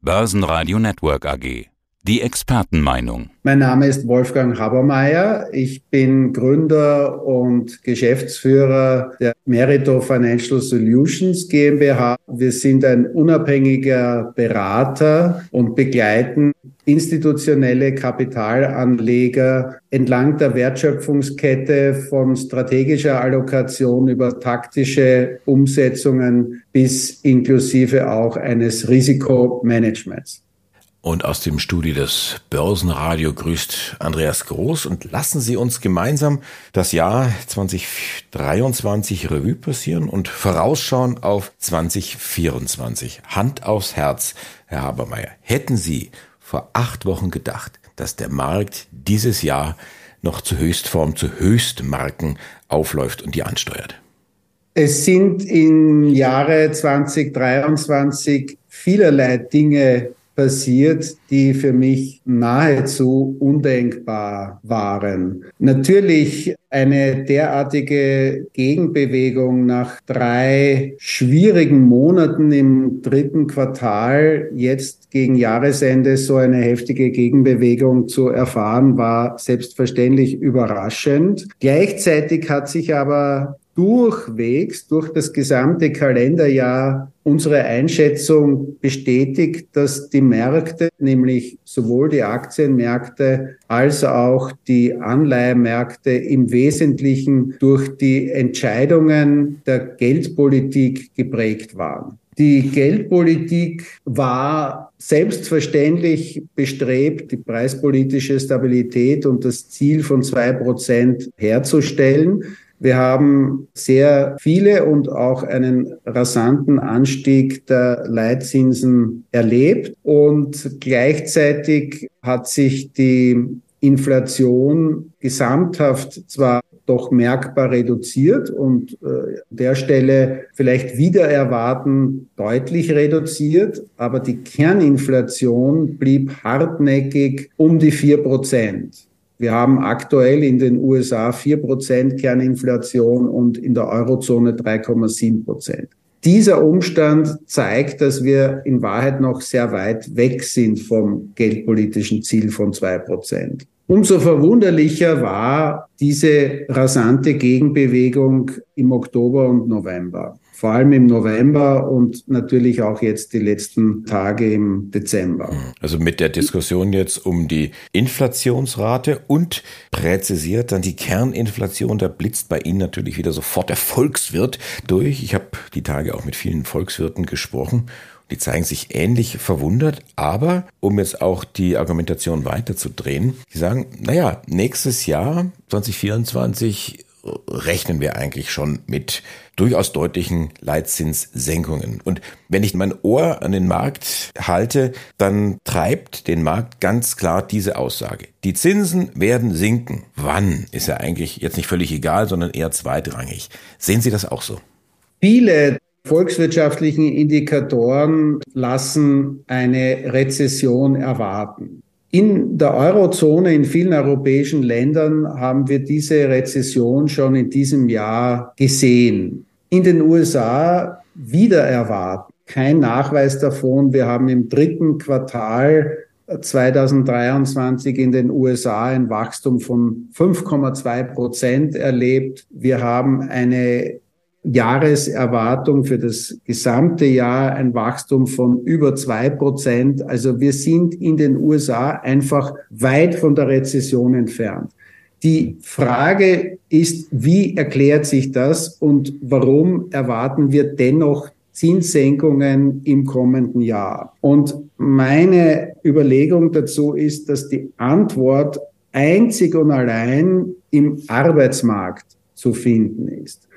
Börsenradio Network AG. Die Expertenmeinung. Mein Name ist Wolfgang Habermeier. Ich bin Gründer und Geschäftsführer der Merito Financial Solutions GmbH. Wir sind ein unabhängiger Berater und begleiten institutionelle Kapitalanleger entlang der Wertschöpfungskette von strategischer Allokation über taktische Umsetzungen bis inklusive auch eines Risikomanagements. Und aus dem Studio des Börsenradio grüßt Andreas Groß und lassen Sie uns gemeinsam das Jahr 2023 Revue passieren und vorausschauen auf 2024. Hand aufs Herz, Herr Habermeier. Hätten Sie vor acht Wochen gedacht, dass der Markt dieses Jahr noch zu Höchstform, zu Höchstmarken aufläuft und die ansteuert? Es sind im Jahre 2023 vielerlei Dinge passiert, die für mich nahezu undenkbar waren. Natürlich eine derartige Gegenbewegung nach drei schwierigen Monaten im dritten Quartal, jetzt gegen Jahresende so eine heftige Gegenbewegung zu erfahren, war selbstverständlich überraschend. Gleichzeitig hat sich aber durchwegs durch das gesamte Kalenderjahr unsere Einschätzung bestätigt, dass die Märkte, nämlich sowohl die Aktienmärkte als auch die Anleihemärkte im Wesentlichen durch die Entscheidungen der Geldpolitik geprägt waren. Die Geldpolitik war selbstverständlich bestrebt, die preispolitische Stabilität und das Ziel von zwei Prozent herzustellen. Wir haben sehr viele und auch einen rasanten Anstieg der Leitzinsen erlebt und gleichzeitig hat sich die Inflation gesamthaft zwar doch merkbar reduziert und äh, an der Stelle vielleicht wieder erwarten deutlich reduziert, aber die Kerninflation blieb hartnäckig um die vier Prozent. Wir haben aktuell in den USA 4% Kerninflation und in der Eurozone 3,7 Prozent. Dieser Umstand zeigt, dass wir in Wahrheit noch sehr weit weg sind vom geldpolitischen Ziel von zwei Prozent. Umso verwunderlicher war diese rasante Gegenbewegung im Oktober und November vor allem im November und natürlich auch jetzt die letzten Tage im Dezember. Also mit der Diskussion jetzt um die Inflationsrate und präzisiert dann die Kerninflation, da blitzt bei Ihnen natürlich wieder sofort der Volkswirt durch. Ich habe die Tage auch mit vielen Volkswirten gesprochen. Die zeigen sich ähnlich verwundert, aber um jetzt auch die Argumentation weiterzudrehen, die sagen, naja, nächstes Jahr 2024 rechnen wir eigentlich schon mit durchaus deutlichen Leitzinssenkungen. Und wenn ich mein Ohr an den Markt halte, dann treibt den Markt ganz klar diese Aussage. Die Zinsen werden sinken. Wann ist ja eigentlich jetzt nicht völlig egal, sondern eher zweitrangig. Sehen Sie das auch so? Viele volkswirtschaftlichen Indikatoren lassen eine Rezession erwarten. In der Eurozone, in vielen europäischen Ländern haben wir diese Rezession schon in diesem Jahr gesehen. In den USA wieder erwarten. Kein Nachweis davon. Wir haben im dritten Quartal 2023 in den USA ein Wachstum von 5,2 Prozent erlebt. Wir haben eine Jahreserwartung für das gesamte Jahr ein Wachstum von über zwei Prozent. Also wir sind in den USA einfach weit von der Rezession entfernt. Die Frage ist, wie erklärt sich das und warum erwarten wir dennoch Zinssenkungen im kommenden Jahr? Und meine Überlegung dazu ist, dass die Antwort einzig und allein im Arbeitsmarkt zu finden ist.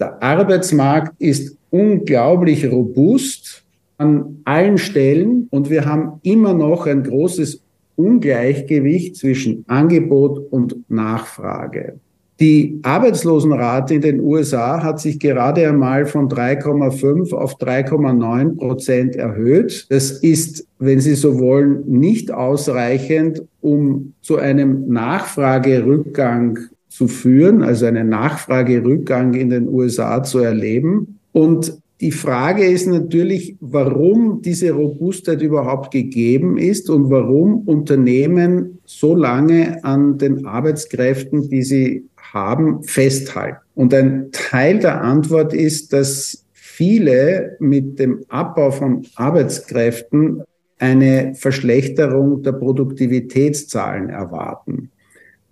Der Arbeitsmarkt ist unglaublich robust an allen Stellen und wir haben immer noch ein großes Ungleichgewicht zwischen Angebot und Nachfrage. Die Arbeitslosenrate in den USA hat sich gerade einmal von 3,5 auf 3,9 Prozent erhöht. Das ist, wenn Sie so wollen, nicht ausreichend, um zu einem Nachfragerückgang zu führen, also einen Nachfragerückgang in den USA zu erleben. Und Die Frage ist natürlich, warum diese Robustheit überhaupt gegeben ist und warum Unternehmen so lange an den Arbeitskräften, die sie haben, festhalten. Und ein Teil der Antwort ist, dass viele mit dem Abbau von Arbeitskräften eine Verschlechterung der Produktivitätszahlen erwarten.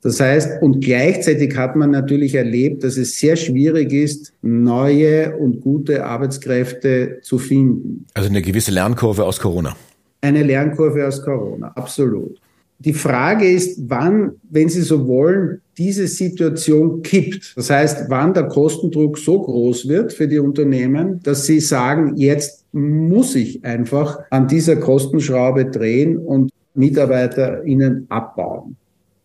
Das heißt, und gleichzeitig hat man natürlich erlebt, dass es sehr schwierig ist, neue und gute Arbeitskräfte zu finden. Also eine gewisse Lernkurve aus Corona. Eine Lernkurve aus Corona, absolut. Die Frage ist, wann, wenn Sie so wollen, diese Situation kippt. Das heißt, wann der Kostendruck so groß wird für die Unternehmen, dass sie sagen, jetzt muss ich einfach an dieser Kostenschraube drehen und Mitarbeiter ihnen abbauen.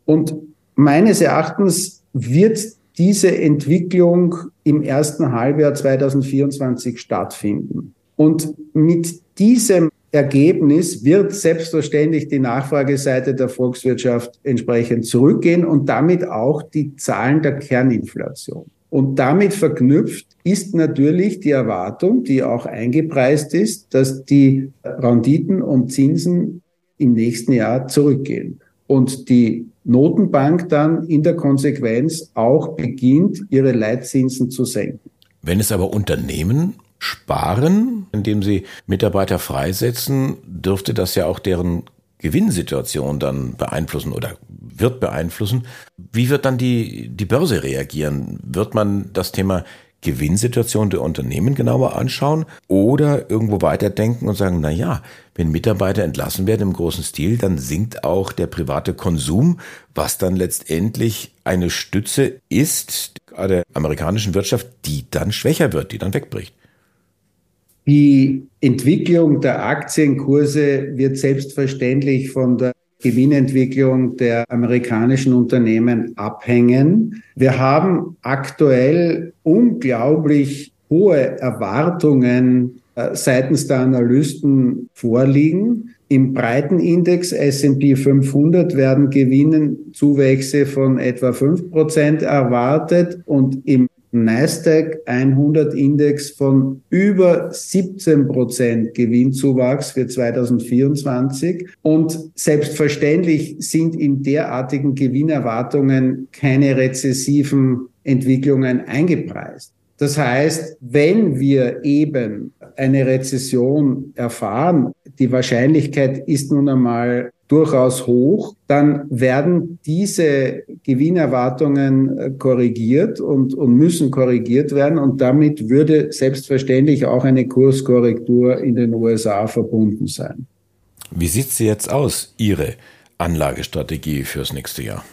Und Meines Erachtens wird diese Entwicklung im ersten Halbjahr 2024 stattfinden. Und mit diesem Ergebnis wird selbstverständlich die Nachfrageseite der Volkswirtschaft entsprechend zurückgehen und damit auch die Zahlen der Kerninflation. Und damit verknüpft ist natürlich die Erwartung, die auch eingepreist ist, dass die Renditen und Zinsen im nächsten Jahr zurückgehen und die Notenbank dann in der Konsequenz auch beginnt, ihre Leitzinsen zu senken. Wenn es aber Unternehmen sparen, indem sie Mitarbeiter freisetzen, dürfte das ja auch deren Gewinnsituation dann beeinflussen oder wird beeinflussen. Wie wird dann die, die Börse reagieren? Wird man das Thema Gewinnsituation der Unternehmen genauer anschauen oder irgendwo weiterdenken und sagen, na ja, wenn Mitarbeiter entlassen werden im großen Stil, dann sinkt auch der private Konsum, was dann letztendlich eine Stütze ist der amerikanischen Wirtschaft, die dann schwächer wird, die dann wegbricht. Die Entwicklung der Aktienkurse wird selbstverständlich von der Gewinnentwicklung der amerikanischen Unternehmen abhängen. Wir haben aktuell unglaublich hohe Erwartungen äh, seitens der Analysten vorliegen. Im breiten Index S&P 500 werden Gewinnenzuwächse von etwa fünf Prozent erwartet und im Nasdaq 100 Index von über 17 Prozent Gewinnzuwachs für 2024. Und selbstverständlich sind in derartigen Gewinnerwartungen keine rezessiven Entwicklungen eingepreist. Das heißt, wenn wir eben eine Rezession erfahren, die Wahrscheinlichkeit ist nun einmal durchaus hoch, dann werden diese Gewinnerwartungen äh, korrigiert und, und müssen korrigiert werden. Und damit würde selbstverständlich auch eine Kurskorrektur in den USA verbunden sein. Wie sieht sie jetzt aus, Ihre Anlagestrategie fürs nächste Jahr?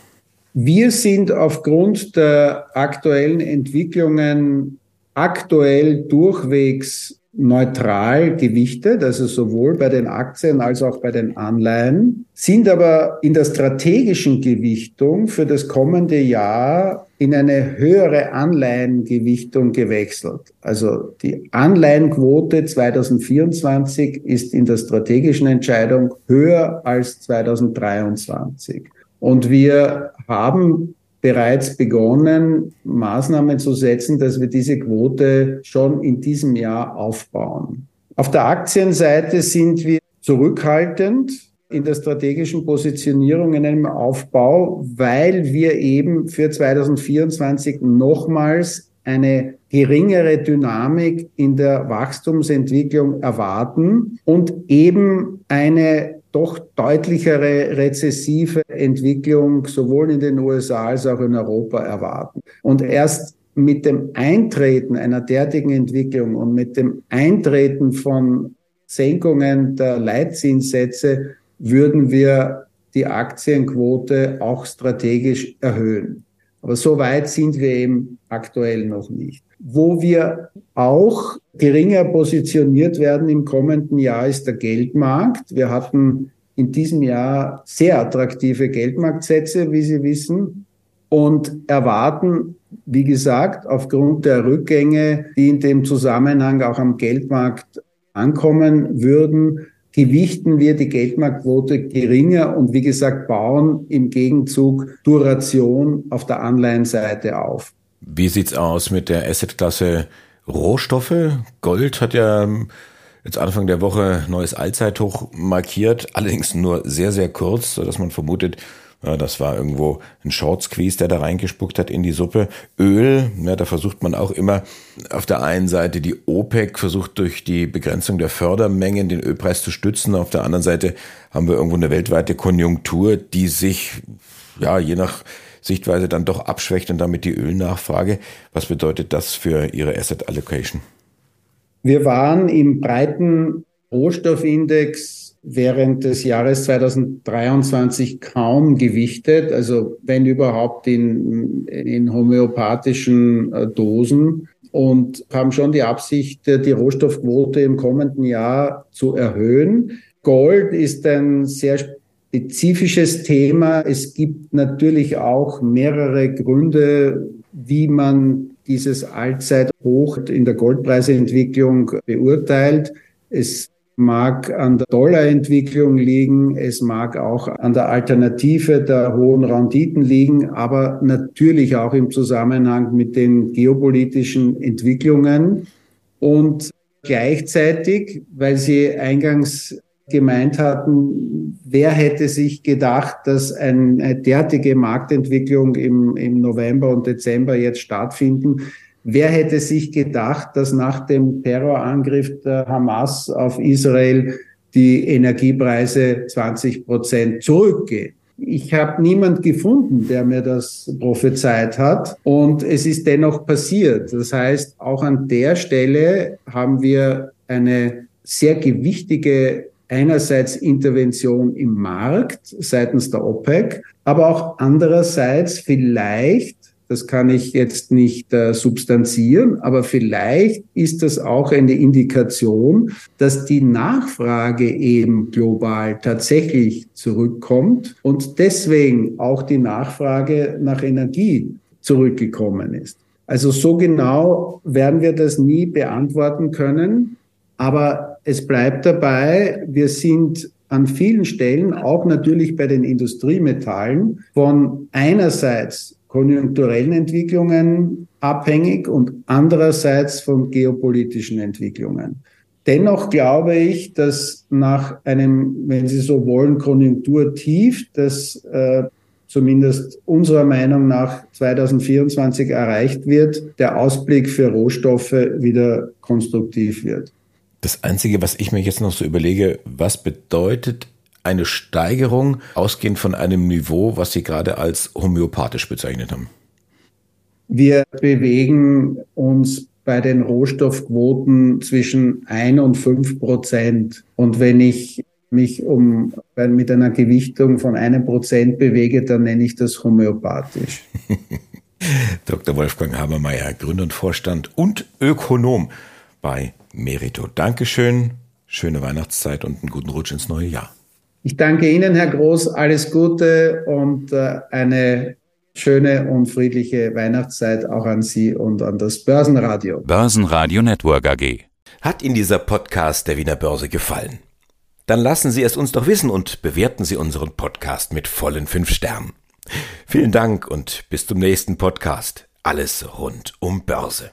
Wir sind aufgrund der aktuellen Entwicklungen aktuell durchwegs neutral gewichtet, also sowohl bei den Aktien als auch bei den Anleihen, sind aber in der strategischen Gewichtung für das kommende Jahr in eine höhere Anleihengewichtung gewechselt. Also die Anleihenquote 2024 ist in der strategischen Entscheidung höher als 2023. Und wir haben bereits begonnen, Maßnahmen zu setzen, dass wir diese Quote schon in diesem Jahr aufbauen. Auf der Aktienseite sind wir zurückhaltend in der strategischen Positionierung in einem Aufbau, weil wir eben für 2024 nochmals eine geringere Dynamik in der Wachstumsentwicklung erwarten und eben eine doch deutlichere rezessive Entwicklung sowohl in den USA als auch in Europa erwarten. Und erst mit dem Eintreten einer derartigen Entwicklung und mit dem Eintreten von Senkungen der Leitzinssätze würden wir die Aktienquote auch strategisch erhöhen. Aber so weit sind wir eben aktuell noch nicht. Wo wir auch geringer positioniert werden im kommenden Jahr ist der Geldmarkt. Wir hatten in diesem Jahr sehr attraktive Geldmarktsätze, wie Sie wissen, und erwarten, wie gesagt, aufgrund der Rückgänge, die in dem Zusammenhang auch am Geldmarkt ankommen würden, gewichten wir die Geldmarktquote geringer und wie gesagt bauen im Gegenzug Duration auf der Anleihenseite auf. Wie sieht's aus mit der Assetklasse Rohstoffe. Gold hat ja jetzt Anfang der Woche neues Allzeithoch markiert, allerdings nur sehr, sehr kurz, sodass man vermutet, ja, das war irgendwo ein Short Squeeze, der da reingespuckt hat in die Suppe. Öl, ja, da versucht man auch immer auf der einen Seite die OPEC versucht durch die Begrenzung der Fördermengen den Ölpreis zu stützen. Auf der anderen Seite haben wir irgendwo eine weltweite Konjunktur, die sich, ja, je nach Sichtweise dann doch abschwächt und damit die Ölnachfrage. Was bedeutet das für Ihre Asset Allocation? Wir waren im breiten Rohstoffindex während des Jahres 2023 kaum gewichtet, also wenn überhaupt in, in homöopathischen äh, Dosen und haben schon die Absicht, die Rohstoffquote im kommenden Jahr zu erhöhen. Gold ist ein sehr spezifisches Thema. Es gibt natürlich auch mehrere Gründe, wie man dieses Allzeithoch in der Goldpreisentwicklung beurteilt. Es mag an der Dollarentwicklung liegen, es mag auch an der Alternative der hohen Renditen liegen, aber natürlich auch im Zusammenhang mit den geopolitischen Entwicklungen. Und gleichzeitig, weil Sie eingangs gemeint hatten, wer hätte sich gedacht, dass eine derartige Marktentwicklung im, im November und Dezember jetzt stattfinden. Wer hätte sich gedacht, dass nach dem Terrorangriff der Hamas auf Israel die Energiepreise 20 Prozent zurückgehen? Ich habe niemand gefunden, der mir das prophezeit hat. Und es ist dennoch passiert. Das heißt, auch an der Stelle haben wir eine sehr gewichtige einerseits Intervention im Markt seitens der OPEC, aber auch andererseits vielleicht, das kann ich jetzt nicht äh, substanzieren, aber vielleicht ist das auch eine Indikation, dass die Nachfrage eben global tatsächlich zurückkommt und deswegen auch die Nachfrage nach Energie zurückgekommen ist. Also so genau werden wir das nie beantworten können. Aber es bleibt dabei, wir sind an vielen Stellen, auch natürlich bei den Industriemetallen, von einerseits konjunkturellen Entwicklungen abhängig und andererseits von geopolitischen Entwicklungen. Dennoch glaube ich, dass nach einem, wenn Sie so wollen, Konjunkturtief, das äh, zumindest unserer Meinung nach 2024 erreicht wird, der Ausblick für Rohstoffe wieder konstruktiv wird. Das Einzige, was ich mir jetzt noch so überlege, was bedeutet eine Steigerung ausgehend von einem Niveau, was Sie gerade als homöopathisch bezeichnet haben? Wir bewegen uns bei den Rohstoffquoten zwischen ein und fünf Prozent. Und wenn ich mich um, mit einer Gewichtung von einem Prozent bewege, dann nenne ich das homöopathisch. Dr. Wolfgang Habermeier, Gründer und Vorstand und Ökonom bei Merito. Dankeschön, schöne Weihnachtszeit und einen guten Rutsch ins neue Jahr. Ich danke Ihnen, Herr Groß, alles Gute und äh, eine schöne und friedliche Weihnachtszeit auch an Sie und an das Börsenradio. Börsenradio Network AG. Hat Ihnen dieser Podcast der Wiener Börse gefallen? Dann lassen Sie es uns doch wissen und bewerten Sie unseren Podcast mit vollen fünf Sternen. Vielen Dank und bis zum nächsten Podcast. Alles rund um Börse.